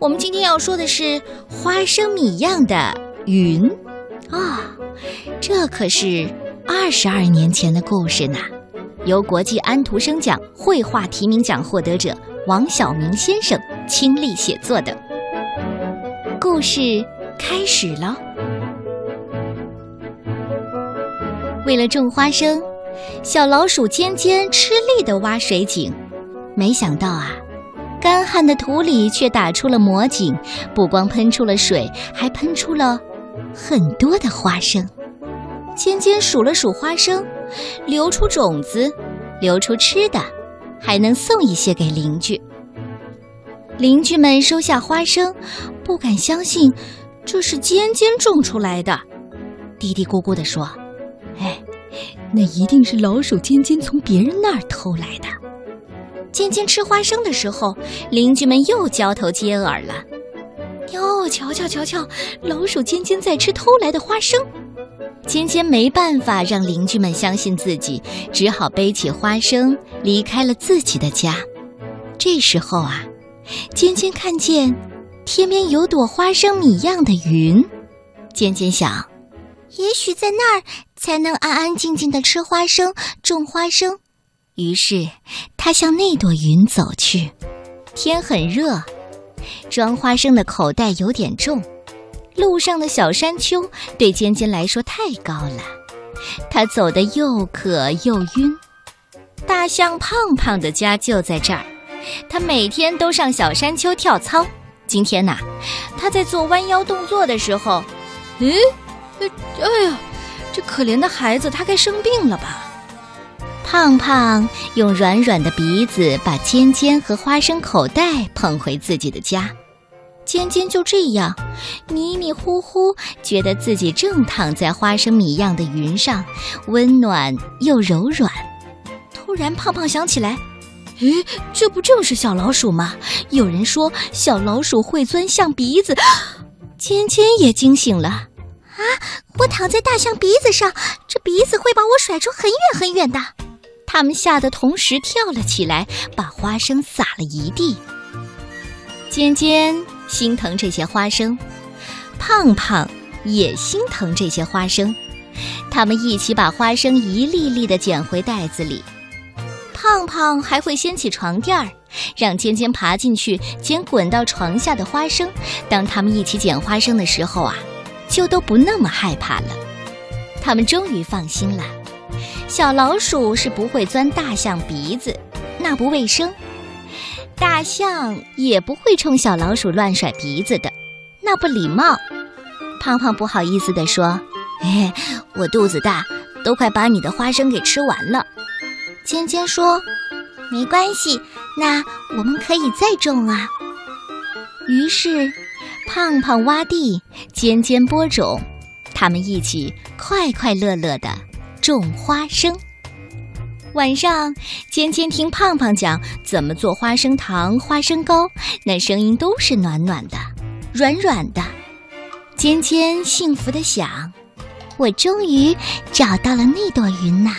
我们今天要说的是花生米样的云啊，这可是二十二年前的故事呢。由国际安徒生奖绘画提名奖获得者王晓明先生亲力写作的故事开始了。为了种花生，小老鼠尖尖吃力地挖水井，没想到啊。干旱的土里却打出了魔井，不光喷出了水，还喷出了很多的花生。尖尖数了数花生，流出种子，流出吃的，还能送一些给邻居。邻居们收下花生，不敢相信这是尖尖种出来的，嘀嘀咕咕地说：“哎，那一定是老鼠尖尖从别人那儿偷来的。”尖尖吃花生的时候，邻居们又交头接耳了。哟，瞧瞧瞧瞧，老鼠尖尖在吃偷来的花生。尖尖没办法让邻居们相信自己，只好背起花生离开了自己的家。这时候啊，尖尖看见天边有朵花生米样的云，尖尖想，也许在那儿才能安安静静的吃花生、种花生。于是，他向那朵云走去。天很热，装花生的口袋有点重。路上的小山丘对尖尖来说太高了，他走得又渴又晕。大象胖胖的家就在这儿，他每天都上小山丘跳操。今天呐，他在做弯腰动作的时候，咦，哎呀，这可怜的孩子，他该生病了吧？胖胖用软软的鼻子把尖尖和花生口袋捧回自己的家，尖尖就这样迷迷糊糊，觉得自己正躺在花生米一样的云上，温暖又柔软。突然，胖胖想起来：“诶，这不正是小老鼠吗？有人说小老鼠会钻象鼻子。”尖尖也惊醒了：“啊，我躺在大象鼻子上，这鼻子会把我甩出很远很远的。”他们吓得同时跳了起来，把花生撒了一地。尖尖心疼这些花生，胖胖也心疼这些花生。他们一起把花生一粒粒的捡回袋子里。胖胖还会掀起床垫儿，让尖尖爬进去捡滚到床下的花生。当他们一起捡花生的时候啊，就都不那么害怕了。他们终于放心了。小老鼠是不会钻大象鼻子，那不卫生；大象也不会冲小老鼠乱甩鼻子的，那不礼貌。胖胖不好意思地说：“哎，我肚子大，都快把你的花生给吃完了。”尖尖说：“没关系，那我们可以再种啊。”于是，胖胖挖地，尖尖播种，他们一起快快乐乐的。种花生。晚上，尖尖听胖胖讲怎么做花生糖、花生糕，那声音都是暖暖的、软软的。尖尖幸福的想：“我终于找到了那朵云呐！”